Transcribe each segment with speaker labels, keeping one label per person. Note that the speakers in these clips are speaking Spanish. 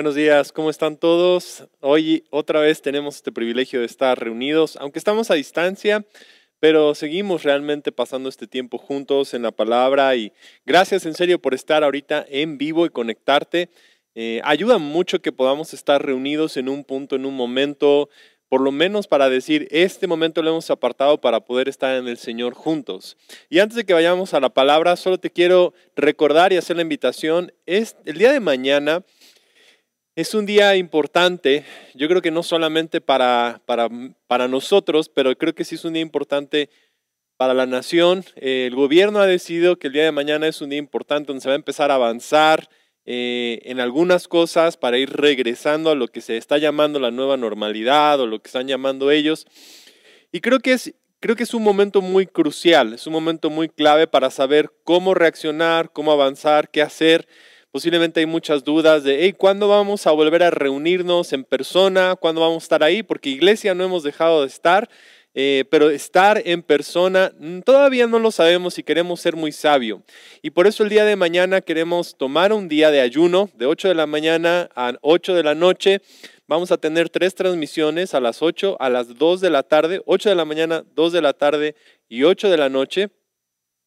Speaker 1: Buenos días, ¿cómo están todos? Hoy otra vez tenemos este privilegio de estar reunidos, aunque estamos a distancia, pero seguimos realmente pasando este tiempo juntos en la palabra y gracias en serio por estar ahorita en vivo y conectarte. Eh, ayuda mucho que podamos estar reunidos en un punto, en un momento, por lo menos para decir, este momento lo hemos apartado para poder estar en el Señor juntos. Y antes de que vayamos a la palabra, solo te quiero recordar y hacer la invitación, es el día de mañana es un día importante, yo creo que no solamente para, para, para nosotros, pero creo que sí es un día importante para la nación. el gobierno ha decidido que el día de mañana es un día importante donde se va a empezar a avanzar eh, en algunas cosas para ir regresando a lo que se está llamando la nueva normalidad o lo que están llamando ellos. Y creo que es, creo que es un momento muy crucial, es un momento muy clave para saber cómo reaccionar, cómo avanzar, qué hacer. Posiblemente hay muchas dudas de, ¿cuándo vamos a volver a reunirnos en persona? ¿Cuándo vamos a estar ahí? Porque iglesia no hemos dejado de estar, eh, pero estar en persona mm, todavía no lo sabemos y queremos ser muy sabio. Y por eso el día de mañana queremos tomar un día de ayuno de 8 de la mañana a 8 de la noche. Vamos a tener tres transmisiones a las 8, a las 2 de la tarde, 8 de la mañana, 2 de la tarde y 8 de la noche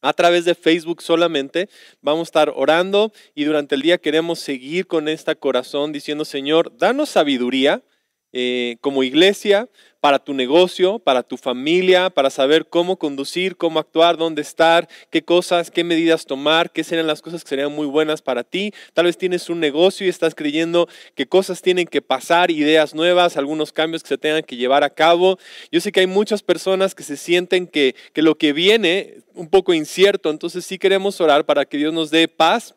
Speaker 1: a través de Facebook solamente. Vamos a estar orando y durante el día queremos seguir con este corazón diciendo, Señor, danos sabiduría eh, como iglesia para tu negocio, para tu familia, para saber cómo conducir, cómo actuar, dónde estar, qué cosas, qué medidas tomar, qué serían las cosas que serían muy buenas para ti. Tal vez tienes un negocio y estás creyendo que cosas tienen que pasar, ideas nuevas, algunos cambios que se tengan que llevar a cabo. Yo sé que hay muchas personas que se sienten que, que lo que viene un poco incierto, entonces sí queremos orar para que Dios nos dé paz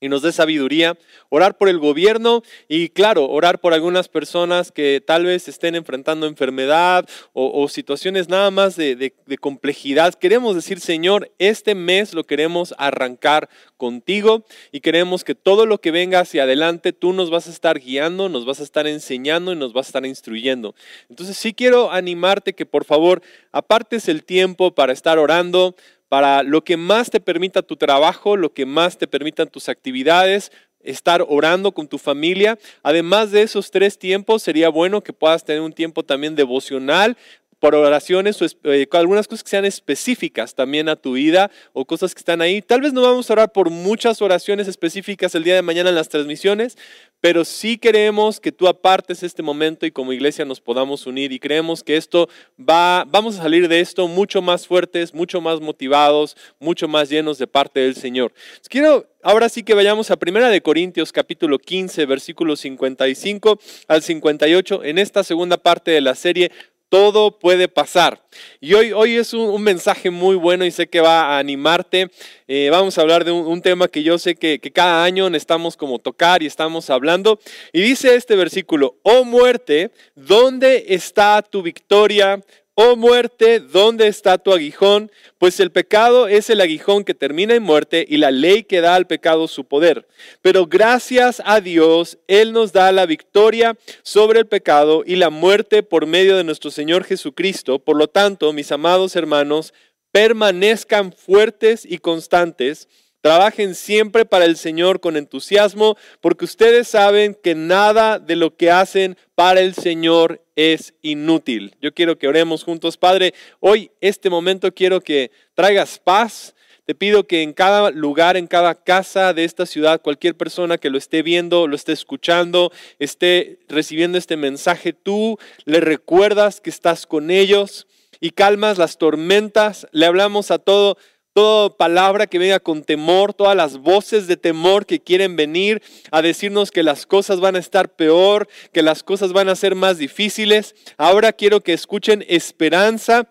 Speaker 1: y nos dé sabiduría, orar por el gobierno y claro, orar por algunas personas que tal vez estén enfrentando enfermedad o, situaciones nada más de, de, complejidad. Queremos decir, Señor, este mes lo queremos arrancar contigo y queremos que todo lo que venga hacia adelante, tú nos vas a estar guiando, nos vas a estar enseñando y nos vas a estar instruyendo. Entonces sí quiero animarte que por favor apartes el tiempo para estar orando, para lo que más te permita tu trabajo, lo que más te permitan tus actividades, estar orando con tu familia. Además de esos tres tiempos, sería bueno que puedas tener un tiempo también devocional por oraciones o eh, algunas cosas que sean específicas también a tu vida o cosas que están ahí. Tal vez no vamos a orar por muchas oraciones específicas el día de mañana en las transmisiones, pero sí queremos que tú apartes este momento y como iglesia nos podamos unir y creemos que esto va, vamos a salir de esto mucho más fuertes, mucho más motivados, mucho más llenos de parte del Señor. Quiero ahora sí que vayamos a Primera de Corintios capítulo 15, versículos 55 al 58 en esta segunda parte de la serie todo puede pasar. Y hoy, hoy es un, mensaje muy bueno y sé que va a animarte. Eh, vamos a hablar de un, tema que yo sé que, que, cada año necesitamos como tocar y estamos hablando. Y dice este versículo, oh muerte, ¿dónde está tu victoria? Oh muerte, ¿dónde está tu aguijón? Pues el pecado es el aguijón que termina en muerte y la ley que da al pecado su poder. Pero gracias a Dios, Él nos da la victoria sobre el pecado y la muerte por medio de nuestro Señor Jesucristo. Por lo tanto, mis amados hermanos, permanezcan fuertes y constantes Trabajen siempre para el Señor con entusiasmo, porque ustedes saben que nada de lo que hacen para el Señor es inútil. Yo quiero que oremos juntos, Padre. Hoy, este momento, quiero que traigas paz. Te pido que en cada lugar, en cada casa de esta ciudad, cualquier persona que lo esté viendo, lo esté escuchando, esté recibiendo este mensaje, tú le recuerdas que estás con ellos y calmas las tormentas. Le hablamos a todo toda palabra que venga con temor, todas las voces de temor que quieren venir a decirnos que las cosas van a estar peor, que las cosas van a ser más difíciles. Ahora quiero que escuchen esperanza.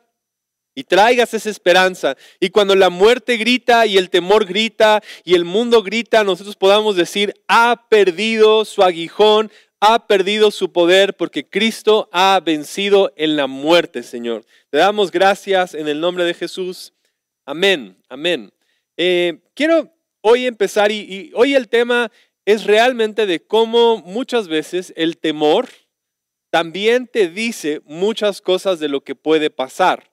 Speaker 1: Y traigas esa esperanza. Y cuando la muerte grita y el temor grita y el mundo grita, nosotros podamos decir, ha perdido su aguijón, ha perdido su poder porque Cristo ha vencido en la muerte, Señor. Te damos gracias en el nombre de Jesús. Amén, amén. Eh, quiero hoy empezar y, hoy el tema es realmente de cómo muchas veces el temor también te dice muchas cosas de lo que puede pasar.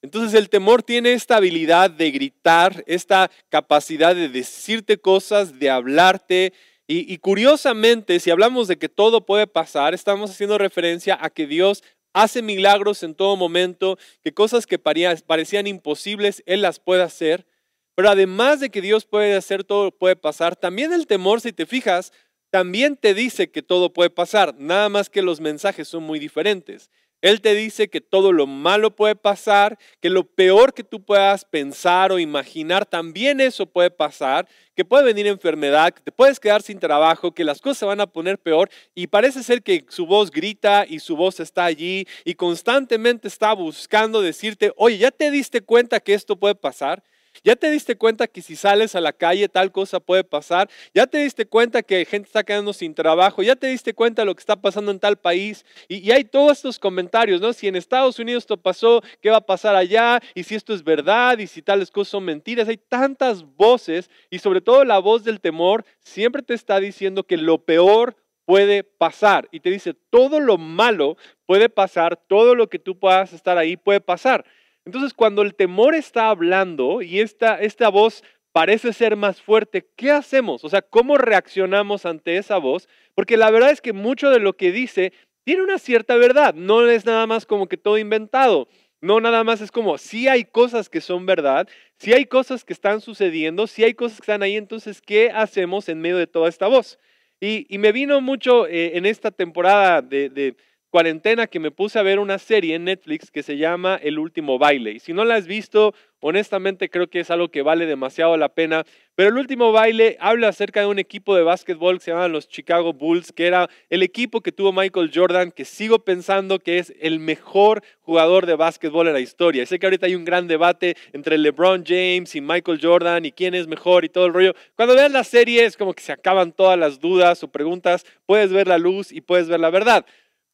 Speaker 1: Entonces el temor tiene esta habilidad de gritar, esta capacidad de decirte cosas, de hablarte. Y, curiosamente, si hablamos de que todo puede pasar, estamos haciendo referencia a que Dios hace milagros en todo momento, que cosas que parecían imposibles, Él las puede hacer. Pero además de que Dios puede hacer todo, puede pasar, también el temor, si te fijas, también te dice que todo puede pasar, nada más que los mensajes son muy diferentes. Él te dice que todo lo malo puede pasar, que lo peor que tú puedas pensar o imaginar, también eso puede pasar, que puede venir enfermedad, que te puedes quedar sin trabajo, que las cosas se van a poner peor y parece ser que su voz grita y su voz está allí y constantemente está buscando decirte, oye, ¿ya te diste cuenta que esto puede pasar? ¿Ya te diste cuenta que si sales a la calle tal cosa puede pasar? ¿Ya te diste cuenta que gente está quedando sin trabajo? ¿Ya te diste cuenta de lo que está pasando en tal país? Y, hay todos estos comentarios, ¿no? Si en Estados Unidos esto pasó, ¿qué va a pasar allá? Y si esto es verdad y si tales cosas son mentiras. Hay tantas voces y sobre todo la voz del temor siempre te está diciendo que lo peor puede pasar. Y te dice, todo lo malo puede pasar, todo lo que tú puedas estar ahí puede pasar. Entonces, cuando el temor está hablando y esta, esta voz parece ser más fuerte, ¿qué hacemos? O sea, ¿cómo reaccionamos ante esa voz? Porque la verdad es que mucho de lo que dice tiene una cierta verdad, no es nada más como que todo inventado. No, nada más es como, si hay cosas que son verdad, si hay cosas que están sucediendo, si hay cosas que están ahí, entonces, ¿qué hacemos en medio de toda esta voz? Y, me vino mucho eh, en esta temporada de cuarentena que me puse a ver una serie en Netflix que se llama El último baile. Y si no la has visto, honestamente creo que es algo que vale demasiado la pena. Pero el último baile habla acerca de un equipo de básquetbol que se llama los Chicago Bulls, que era el equipo que tuvo Michael Jordan, que sigo pensando que es el mejor jugador de básquetbol en la historia. sé que ahorita hay un gran debate entre LeBron James y Michael Jordan y quién es mejor y todo el rollo. Cuando veas la serie es como que se acaban todas las dudas o preguntas, puedes ver la luz y puedes ver la verdad.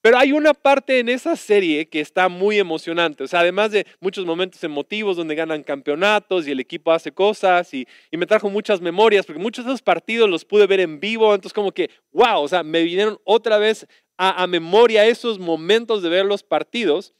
Speaker 1: Pero hay una parte en esa serie que está muy emocionante. O sea, además de muchos momentos emotivos donde ganan campeonatos y el equipo hace cosas y, me trajo muchas memorias, porque muchos de esos partidos los pude ver en vivo. Entonces, como que, wow, o sea, me vinieron otra vez a, a memoria esos momentos de ver los partidos.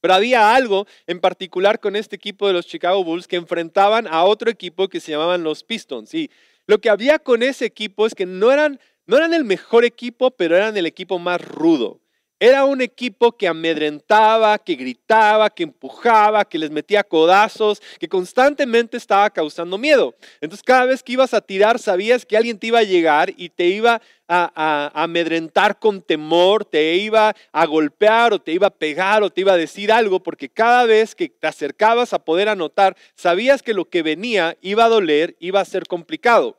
Speaker 1: Pero había algo en particular con este equipo de los Chicago Bulls que enfrentaban a otro equipo que se llamaban los Pistons. Y lo que había con ese equipo es que no eran no eran el mejor equipo, pero eran el equipo más rudo. Era un equipo que amedrentaba, que gritaba, que empujaba, que les metía codazos, que constantemente estaba causando miedo. Entonces cada vez que ibas a tirar sabías que alguien te iba a llegar y te iba a, amedrentar con temor, te iba a golpear o te iba a pegar o te iba a decir algo, porque cada vez que te acercabas a poder anotar, sabías que lo que venía iba a doler, iba a ser complicado.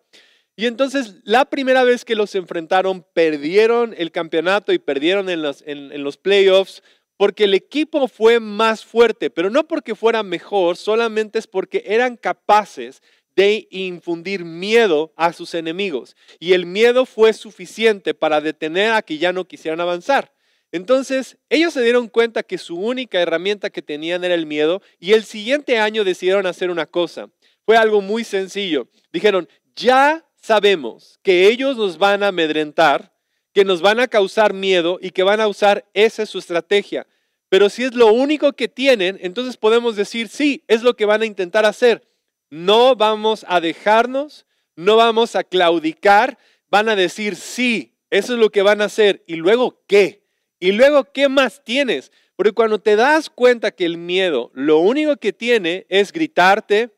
Speaker 1: Y entonces la primera vez que los enfrentaron, perdieron el campeonato y perdieron en los, en, los playoffs porque el equipo fue más fuerte, pero no porque fuera mejor, solamente es porque eran capaces de infundir miedo a sus enemigos. Y el miedo fue suficiente para detener a que ya no quisieran avanzar. Entonces, ellos se dieron cuenta que su única herramienta que tenían era el miedo y el siguiente año decidieron hacer una cosa. Fue algo muy sencillo. Dijeron, ya sabemos que ellos nos van a amedrentar, que nos van a causar miedo y que van a usar esa su estrategia. Pero si es lo único que tienen, entonces podemos decir, sí, es lo que van a intentar hacer. No vamos a dejarnos, no vamos a claudicar, van a decir, sí, eso es lo que van a hacer. ¿Y luego qué? ¿Y luego qué más tienes? Porque cuando te das cuenta que el miedo lo único que tiene es gritarte,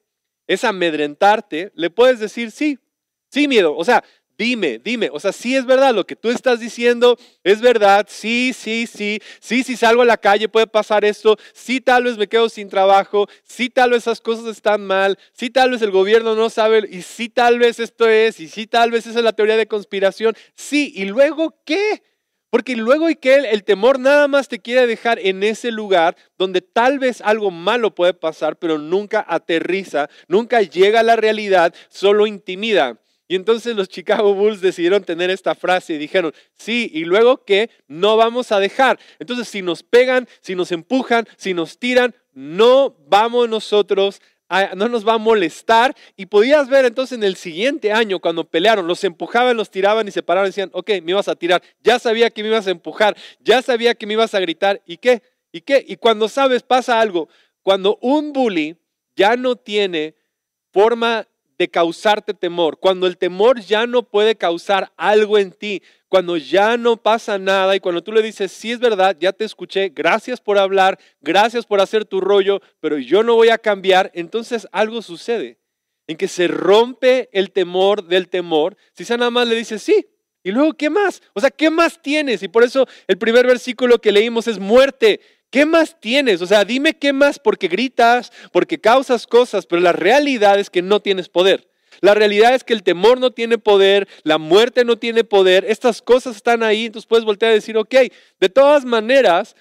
Speaker 1: es amedrentarte, le puedes decir, sí, Sí, miedo. O sea, dime, dime. O sea, sí es verdad lo que tú estás diciendo, es verdad. Sí, sí, sí. Sí, si salgo a la calle puede pasar esto. Sí, tal vez me quedo sin trabajo. Sí, tal vez esas cosas están mal. Sí, tal vez el gobierno no sabe. Y sí, tal vez esto es. Y sí, tal vez esa es la teoría de conspiración. Sí, ¿y luego qué? Porque luego y que el, temor nada más te quiere dejar en ese lugar donde tal vez algo malo puede pasar, pero nunca aterriza, nunca llega a la realidad, solo intimida. Y entonces los Chicago Bulls decidieron tener esta frase y dijeron, sí, y luego que no vamos a dejar. Entonces si nos pegan, si nos empujan, si nos tiran, no vamos nosotros no nos va a molestar. Y podías ver entonces en el siguiente año, cuando pelearon, los empujaban, los tiraban y se paraban y decían, ok, me ibas a tirar, ya sabía que me ibas a empujar, ya sabía que me ibas a gritar, ¿y qué? ¿Y qué? Y cuando sabes, pasa algo, cuando un bully ya no tiene forma de causarte temor, cuando el temor ya no puede causar algo en ti, cuando ya no pasa nada y cuando tú le dices, sí es verdad, ya te escuché, gracias por hablar, gracias por hacer tu rollo, pero yo no voy a cambiar, entonces algo sucede en que se rompe el temor del temor. Si sea nada más le dices, sí, y luego, ¿qué más? O sea, ¿qué más tienes? Y por eso el primer versículo que leímos es muerte. ¿Qué más tienes? O sea, dime qué más porque gritas, porque causas cosas, pero la realidad es que no tienes poder. La realidad es que el temor no tiene poder, la muerte no tiene poder, estas cosas están ahí, entonces puedes voltear a decir, ok, de todas maneras,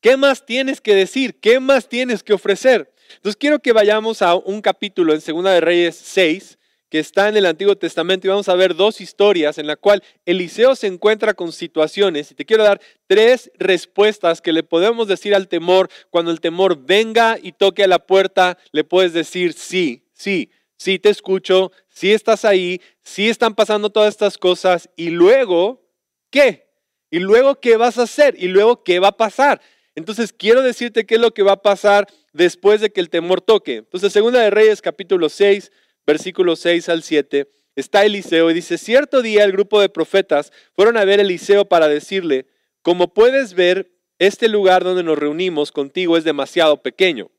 Speaker 1: ¿qué más tienes que decir? ¿Qué más tienes que ofrecer? Entonces quiero que vayamos a un capítulo en Segunda de Reyes 6, que está en el Antiguo Testamento y vamos a ver dos historias en la cual Eliseo se encuentra con situaciones y te quiero dar tres respuestas que le podemos decir al temor cuando el temor venga y toque a la puerta, le puedes decir sí, sí, sí te escucho, sí estás ahí, sí están pasando todas estas cosas y luego, ¿qué? Y luego, ¿qué vas a hacer? Y luego, ¿qué va a pasar? Entonces, quiero decirte qué es lo que va a pasar después de que el temor toque. Entonces, Segunda de Reyes, capítulo 6, versículos 6 al 7, está Eliseo y dice, cierto día el grupo de profetas fueron a ver a Eliseo para decirle, como puedes ver, este lugar donde nos reunimos contigo es demasiado pequeño.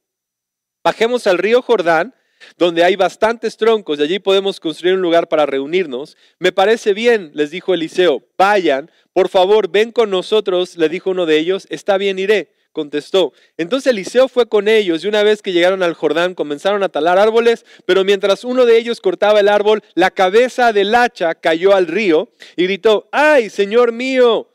Speaker 1: Bajemos al río Jordán, donde hay bastantes troncos y allí podemos construir un lugar para reunirnos. Me parece bien, les dijo Eliseo, vayan, por favor, ven con nosotros, le dijo uno de ellos, está bien, iré contestó. Entonces Eliseo fue con ellos y una vez que llegaron al Jordán comenzaron a talar árboles, pero mientras uno de ellos cortaba el árbol, la cabeza del hacha cayó al río y gritó, ¡ay, Señor mío!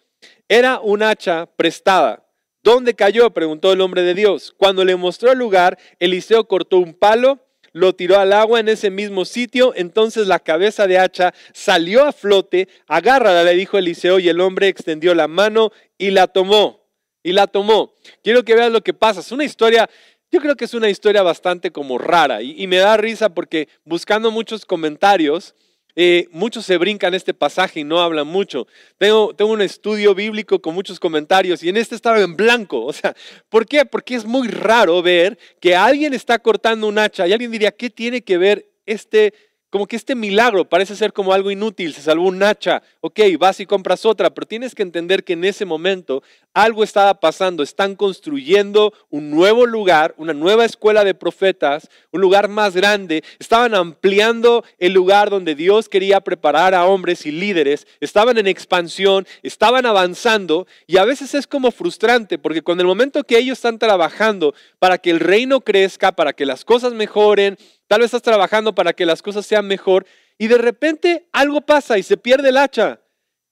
Speaker 1: Era un hacha prestada. ¿Dónde cayó? preguntó el hombre de Dios. Cuando le mostró el lugar, Eliseo cortó un palo, lo tiró al agua en ese mismo sitio, entonces la cabeza de hacha salió a flote, agárrala, le dijo Eliseo, y el hombre extendió la mano y la tomó y la tomó. Quiero que veas lo que pasa. Es una historia, yo creo que es una historia bastante como rara y, me da risa porque buscando muchos comentarios, eh, muchos se brincan este pasaje y no hablan mucho. Tengo, tengo un estudio bíblico con muchos comentarios y en este estaba en blanco. O sea, ¿por qué? Porque es muy raro ver que alguien está cortando un hacha y alguien diría, ¿qué tiene que ver este como que este milagro parece ser como algo inútil, se salvó un hacha, ok, vas y compras otra, pero tienes que entender que en ese momento algo estaba pasando, están construyendo un nuevo lugar, una nueva escuela de profetas, un lugar más grande, estaban ampliando el lugar donde Dios quería preparar a hombres y líderes, estaban en expansión, estaban avanzando y a veces es como frustrante porque con el momento que ellos están trabajando para que el reino crezca, para que las cosas mejoren, Tal vez estás trabajando para que las cosas sean mejor y de repente algo pasa y se pierde el hacha.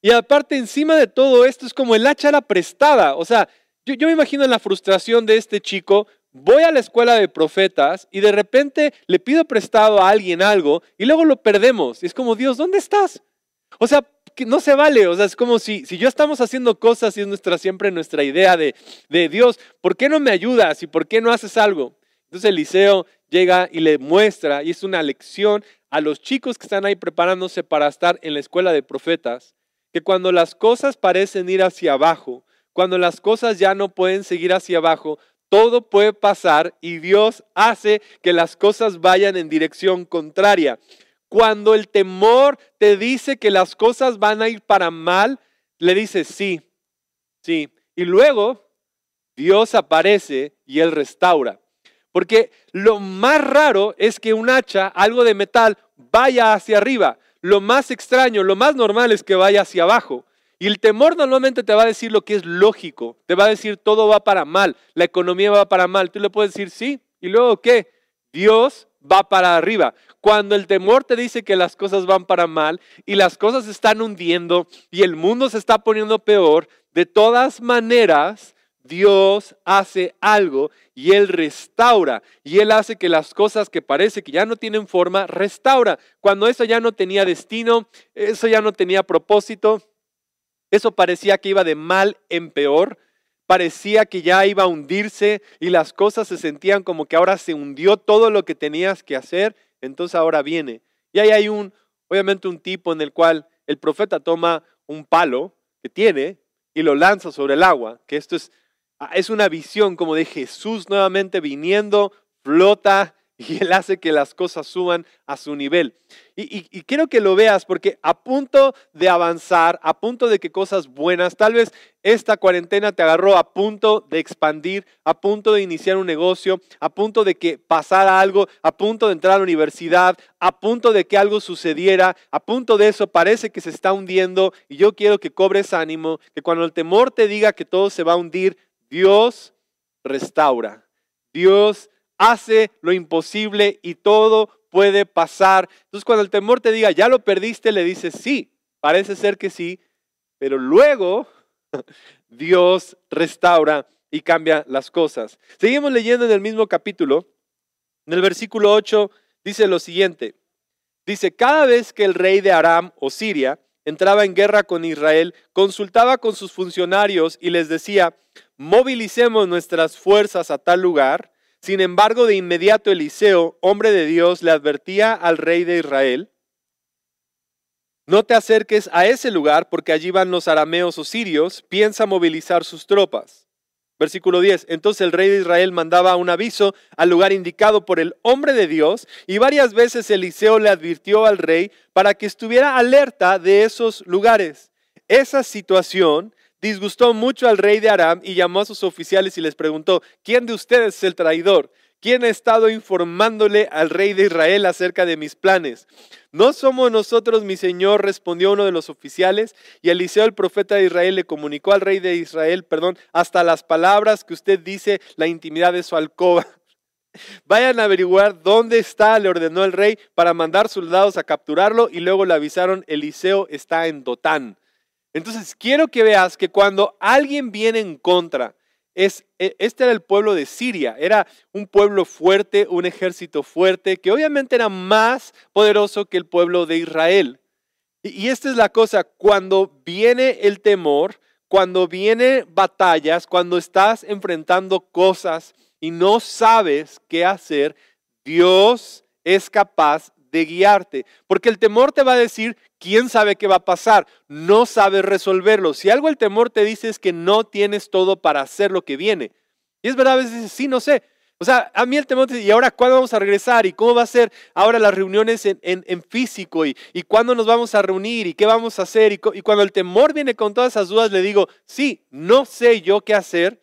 Speaker 1: Y aparte, encima de todo esto, es como el hacha era prestada. O sea, yo, me imagino la frustración de este chico. Voy a la escuela de profetas y de repente le pido prestado a alguien algo y luego lo perdemos. Y es como, Dios, ¿dónde estás? O sea, que no se vale. O sea, es como si, si yo estamos haciendo cosas y es nuestra, siempre nuestra idea de, de Dios, ¿por qué no me ayudas y por qué no haces algo? Entonces Eliseo llega y le muestra, y es una lección a los chicos que están ahí preparándose para estar en la escuela de profetas, que cuando las cosas parecen ir hacia abajo, cuando las cosas ya no pueden seguir hacia abajo, todo puede pasar y Dios hace que las cosas vayan en dirección contraria. Cuando el temor te dice que las cosas van a ir para mal, le dices sí, sí. Y luego Dios aparece y Él restaura. Porque lo más raro es que un hacha, algo de metal, vaya hacia arriba. Lo más extraño, lo más normal es que vaya hacia abajo. Y el temor normalmente te va a decir lo que es lógico. Te va a decir todo va para mal, la economía va para mal. Tú le puedes decir sí. ¿Y luego qué? Dios va para arriba. Cuando el temor te dice que las cosas van para mal y las cosas se están hundiendo y el mundo se está poniendo peor, de todas maneras Dios hace algo y Él restaura. Y Él hace que las cosas que parece que ya no tienen forma, restaura. Cuando eso ya no tenía destino, eso ya no tenía propósito, eso parecía que iba de mal en peor, parecía que ya iba a hundirse y las cosas se sentían como que ahora se hundió todo lo que tenías que hacer, entonces ahora viene. Y ahí hay un, obviamente un tipo en el cual el profeta toma un palo que tiene y lo lanza sobre el agua, que esto es es una visión como de Jesús nuevamente viniendo, flota y Él hace que las cosas suban a su nivel. Y, quiero que lo veas porque a punto de avanzar, a punto de que cosas buenas, tal vez esta cuarentena te agarró a punto de expandir, a punto de iniciar un negocio, a punto de que pasara algo, a punto de entrar a la universidad, a punto de que algo sucediera, a punto de eso parece que se está hundiendo y yo quiero que cobres ánimo, que cuando el temor te diga que todo se va a hundir, Dios restaura. Dios hace lo imposible y todo puede pasar. Entonces cuando el temor te diga, ya lo perdiste, le dices, sí, parece ser que sí, pero luego Dios restaura y cambia las cosas. Seguimos leyendo en el mismo capítulo. En el versículo 8 dice lo siguiente. Dice, cada vez que el rey de Aram o Siria entraba en guerra con Israel, consultaba con sus funcionarios y les decía, movilicemos nuestras fuerzas a tal lugar sin embargo, de inmediato Eliseo, hombre de Dios, le advertía al rey de Israel, no te acerques a ese lugar porque allí van los arameos o sirios, piensa movilizar sus tropas. Versículo 10. Entonces el rey de Israel mandaba un aviso al lugar indicado por el hombre de Dios y varias veces Eliseo le advirtió al rey para que estuviera alerta de esos lugares. Esa situación disgustó mucho al rey de Aram y llamó a sus oficiales y les preguntó, ¿quién de ustedes es el traidor? ¿Quién ha estado informándole al rey de Israel acerca de mis planes? ¿No somos nosotros, mi señor? respondió uno de los oficiales, y Eliseo, el profeta de Israel, le comunicó al rey de Israel, perdón, hasta las palabras que usted dice, la intimidad de su alcoba. Vayan a averiguar dónde está, le ordenó el rey, para mandar soldados a capturarlo, y luego le avisaron, Eliseo está en Dotán. Entonces, quiero que veas que cuando alguien viene en contra, es, e, este era el pueblo de Siria, era un pueblo fuerte, un ejército fuerte, que obviamente era más poderoso que el pueblo de Israel. Y, y esta es la cosa, cuando viene el temor, cuando viene batallas, cuando estás enfrentando cosas y no sabes qué hacer, Dios es capaz de guiarte. Porque el temor te va a decir, ¿quién sabe qué va a pasar? No sabes resolverlo. Si algo el temor te dice es que no tienes todo para hacer lo que viene. Y es verdad, a veces dices, sí, no sé. O sea, a mí el temor te dice, ¿y ahora cuándo vamos a regresar? ¿Y cómo va a ser ahora las reuniones en, físico? ¿Y, ¿Y cuándo nos vamos a reunir? ¿Y qué vamos a hacer? Y, y cuando el temor viene con todas esas dudas, le digo, sí, no sé yo qué hacer,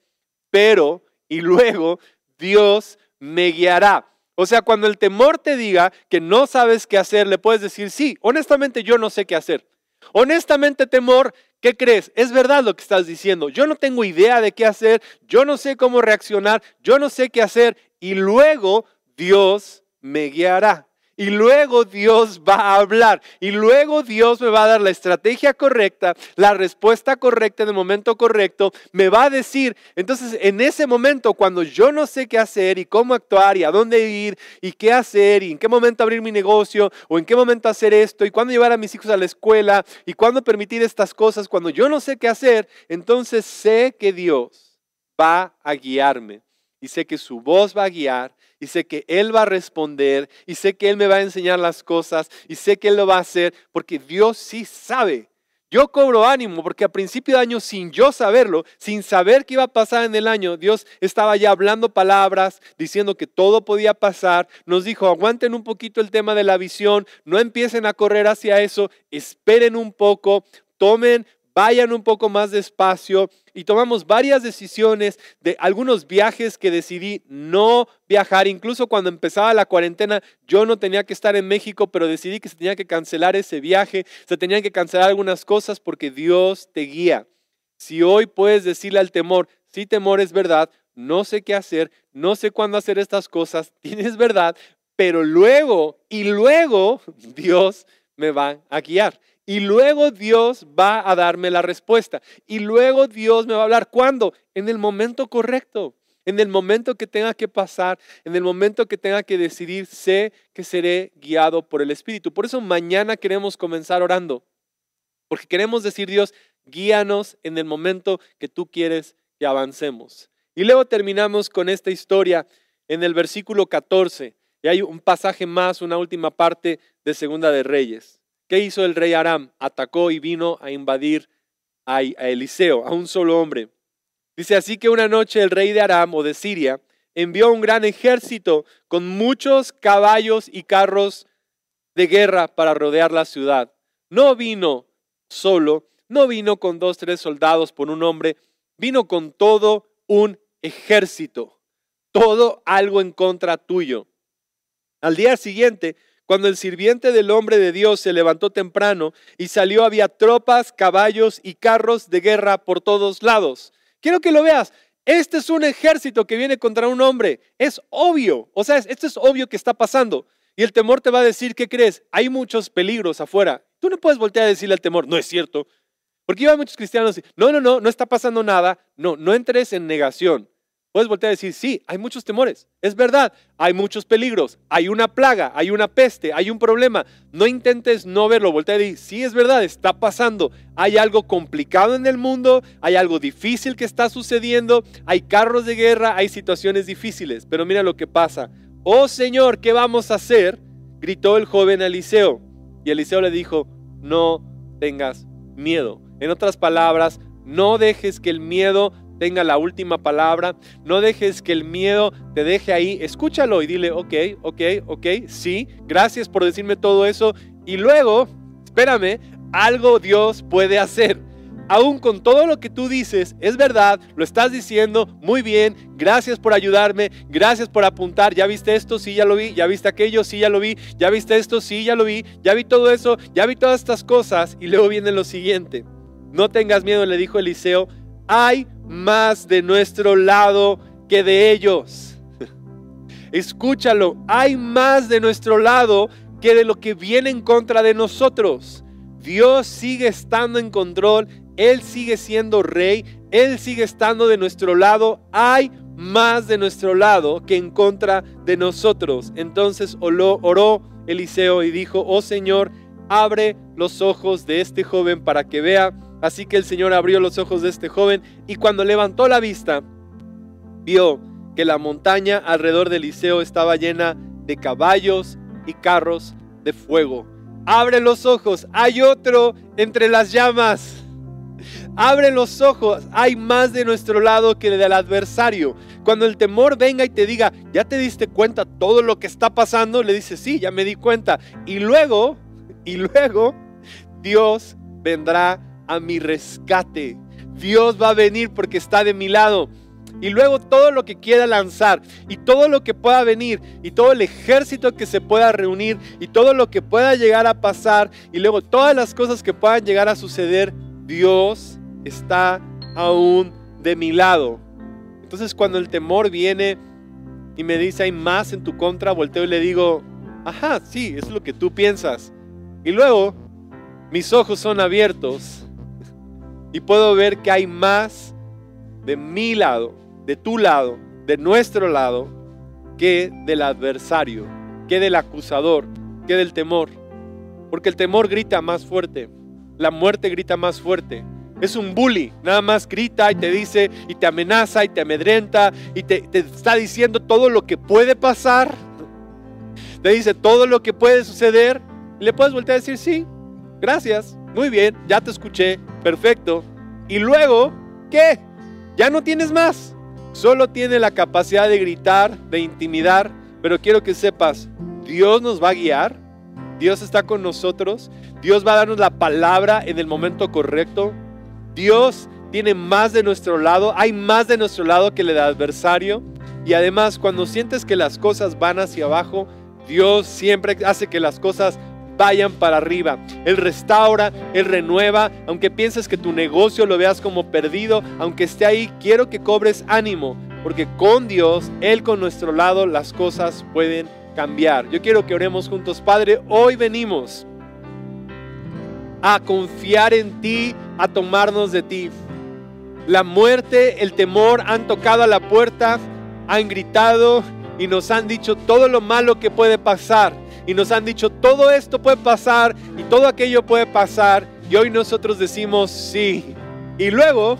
Speaker 1: pero, y luego Dios me guiará. O sea, cuando el temor te diga que no sabes qué hacer, le puedes decir, sí, honestamente yo no sé qué hacer. Honestamente, temor, ¿qué crees? Es verdad lo que estás diciendo. Yo no tengo idea de qué hacer, yo no sé cómo reaccionar, yo no sé qué hacer y luego Dios me guiará. Y luego Dios va a hablar. Y luego Dios me va a dar la estrategia correcta, la respuesta correcta en el momento correcto. Me va a decir, entonces en ese momento, cuando yo no sé qué hacer y cómo actuar y a dónde ir y qué hacer y en qué momento abrir mi negocio o en qué momento hacer esto y cuándo llevar a mis hijos a la escuela y cuándo permitir estas cosas, cuando yo no sé qué hacer, entonces sé que Dios va a guiarme y sé que su voz va a guiar y sé que Él va a responder y sé que Él me va a enseñar las cosas y sé que Él lo va a hacer porque Dios sí sabe. Yo cobro ánimo porque a principio de año, sin yo saberlo, sin saber qué iba a pasar en el año, Dios estaba ya hablando palabras, diciendo que todo podía pasar. Nos dijo, aguanten un poquito el tema de la visión, no empiecen a correr hacia eso, esperen un poco, tomen vayan un poco más despacio y tomamos varias decisiones de algunos viajes que decidí no viajar. Incluso cuando empezaba la cuarentena, yo no tenía que estar en México, pero decidí que se tenía que cancelar ese viaje, se tenían que cancelar algunas cosas porque Dios te guía. Si hoy puedes decirle al temor, si temor es verdad, no sé qué hacer, no sé cuándo hacer estas cosas, tienes verdad, pero luego y luego Dios me va a guiar. Y luego Dios va a darme la respuesta. Y luego Dios me va a hablar. ¿Cuándo? En el momento correcto. En el momento que tenga que pasar, en el momento que tenga que decidir, sé que seré guiado por el Espíritu. Por eso mañana queremos comenzar orando. Porque queremos decir, Dios, guíanos en el momento que tú quieres que avancemos. Y luego terminamos con esta historia en el versículo 14. Y hay un pasaje más, una última parte de Segunda de Reyes. ¿Qué hizo el rey Aram? Atacó y vino a invadir a Eliseo, a un solo hombre. Dice así que una noche el rey de Aram o de Siria envió un gran ejército con muchos caballos y carros de guerra para rodear la ciudad. No vino solo, no vino con dos, tres soldados por un hombre, vino con todo un ejército, todo algo en contra tuyo. Al día siguiente, cuando el sirviente del hombre de Dios se levantó temprano y salió, había tropas, caballos y carros de guerra por todos lados. Quiero que lo veas. Este es un ejército que viene contra un hombre. Es obvio. O sea, esto es obvio que está pasando. Y el temor te va a decir, ¿qué crees? Hay muchos peligros afuera. Tú no puedes voltear a decirle al temor, no es cierto. Porque iba muchos cristianos, no, no, no, no está pasando nada. No, no entres en negación. Puedes voltear a decir, sí, hay muchos temores. Es verdad, hay muchos peligros. Hay una plaga, hay una peste, hay un problema. No intentes no verlo. Voltea y decir, sí, es verdad, está pasando. Hay algo complicado en el mundo, hay algo difícil que está sucediendo, hay carros de guerra, hay situaciones difíciles. Pero mira lo que pasa. Oh Señor, ¿qué vamos a hacer? Gritó el joven Eliseo. Y Eliseo le dijo, no tengas miedo. En otras palabras, no dejes que el miedo tenga la última palabra. No dejes que el miedo te deje ahí. Escúchalo y dile, ok, ok, ok, sí, gracias por decirme todo eso. Y luego, espérame, algo Dios puede hacer. Aún con todo lo que tú dices, es verdad, lo estás diciendo muy bien, gracias por ayudarme, gracias por apuntar, ya viste esto, sí, ya lo vi, ya viste aquello, sí, ya lo vi, ya viste esto, sí, ya lo vi, ya vi todo eso, ya vi todas estas cosas y luego viene lo siguiente. No tengas miedo, le dijo Eliseo, hay más de nuestro lado que de ellos. Escúchalo, hay más de nuestro lado que de lo que viene en contra de nosotros. Dios sigue estando en control, Él sigue siendo rey, Él sigue estando de nuestro lado. Hay más de nuestro lado que en contra de nosotros. Entonces oró Eliseo y dijo, oh Señor, abre los ojos de este joven para que vea. Así que el Señor abrió los ojos de este joven y cuando levantó la vista, vio que la montaña alrededor de Eliseo estaba llena de caballos y carros de fuego. Abre los ojos, hay otro entre las llamas. Abre los ojos, hay más de nuestro lado que del adversario. Cuando el temor venga y te diga, ¿ya te diste cuenta todo lo que está pasando? Le dices, sí, ya me di cuenta. Y luego, y luego, Dios vendrá a mi rescate. Dios va a venir porque está de mi lado. Y luego todo lo que quiera lanzar y todo lo que pueda venir y todo el ejército que se pueda reunir y todo lo que pueda llegar a pasar y luego todas las cosas que puedan llegar a suceder, Dios está aún de mi lado. Entonces cuando el temor viene y me dice hay más en tu contra, volteo y le digo, ajá, sí, es lo que tú piensas. Y luego mis ojos son abiertos y puedo ver que hay más de mi lado, de tu lado, de nuestro lado, que del adversario, que del acusador, que del temor. Porque el temor grita más fuerte, la muerte grita más fuerte. Es un bully, nada más grita y te dice y te amenaza y te amedrenta y te, te está diciendo todo lo que puede pasar. Te dice todo lo que puede suceder. Y le puedes voltear a decir, sí, gracias, muy bien, ya te escuché, perfecto. Y luego, ¿qué? Ya no tienes más. Solo tiene la capacidad de gritar, de intimidar, pero quiero que sepas, Dios nos va a guiar, Dios está con nosotros, Dios va a darnos la palabra en el momento correcto, Dios tiene más de nuestro lado, hay más de nuestro lado que el del adversario. Y además, cuando sientes que las cosas van hacia abajo, Dios siempre hace que las cosas vayan para arriba. Él restaura, Él renueva. Aunque pienses que tu negocio lo veas como perdido, aunque esté ahí, quiero que cobres ánimo, porque con Dios, Él con nuestro lado, las cosas pueden cambiar. Yo quiero que oremos juntos, Padre, hoy venimos a confiar en ti, a tomarnos de ti. La muerte, el temor han tocado a la puerta, han gritado y nos han dicho todo lo malo que puede pasar y nos han dicho todo esto puede pasar y todo aquello puede pasar y hoy nosotros decimos sí. Y luego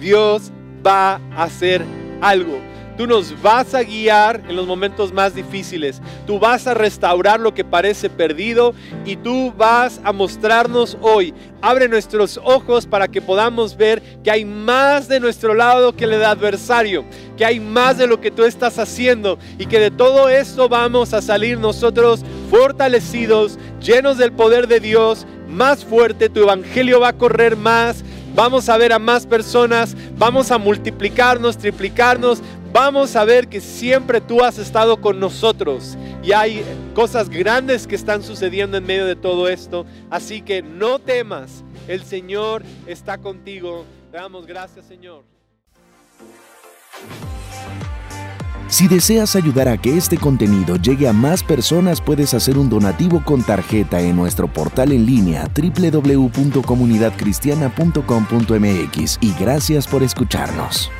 Speaker 1: Dios va a hacer algo. Tú nos vas a guiar en los momentos más difíciles. Tú vas a restaurar lo que parece perdido y tú vas a mostrarnos hoy. Abre nuestros ojos para que podamos ver que hay más de nuestro lado que el adversario, que hay más de lo que tú estás haciendo y que de todo esto vamos a salir nosotros fortalecidos, llenos del poder de Dios, más fuerte, tu evangelio va a correr más, vamos a ver a más personas, vamos a multiplicarnos, triplicarnos, vamos a ver que siempre tú has estado con nosotros y hay cosas grandes que están sucediendo en medio de todo esto. Así que no temas, el Señor está contigo. Te damos gracias, Señor.
Speaker 2: Si deseas ayudar a que este contenido llegue a más personas, puedes hacer un donativo con tarjeta en nuestro portal en línea www.comunidadcristiana.com.mx y gracias por escucharnos.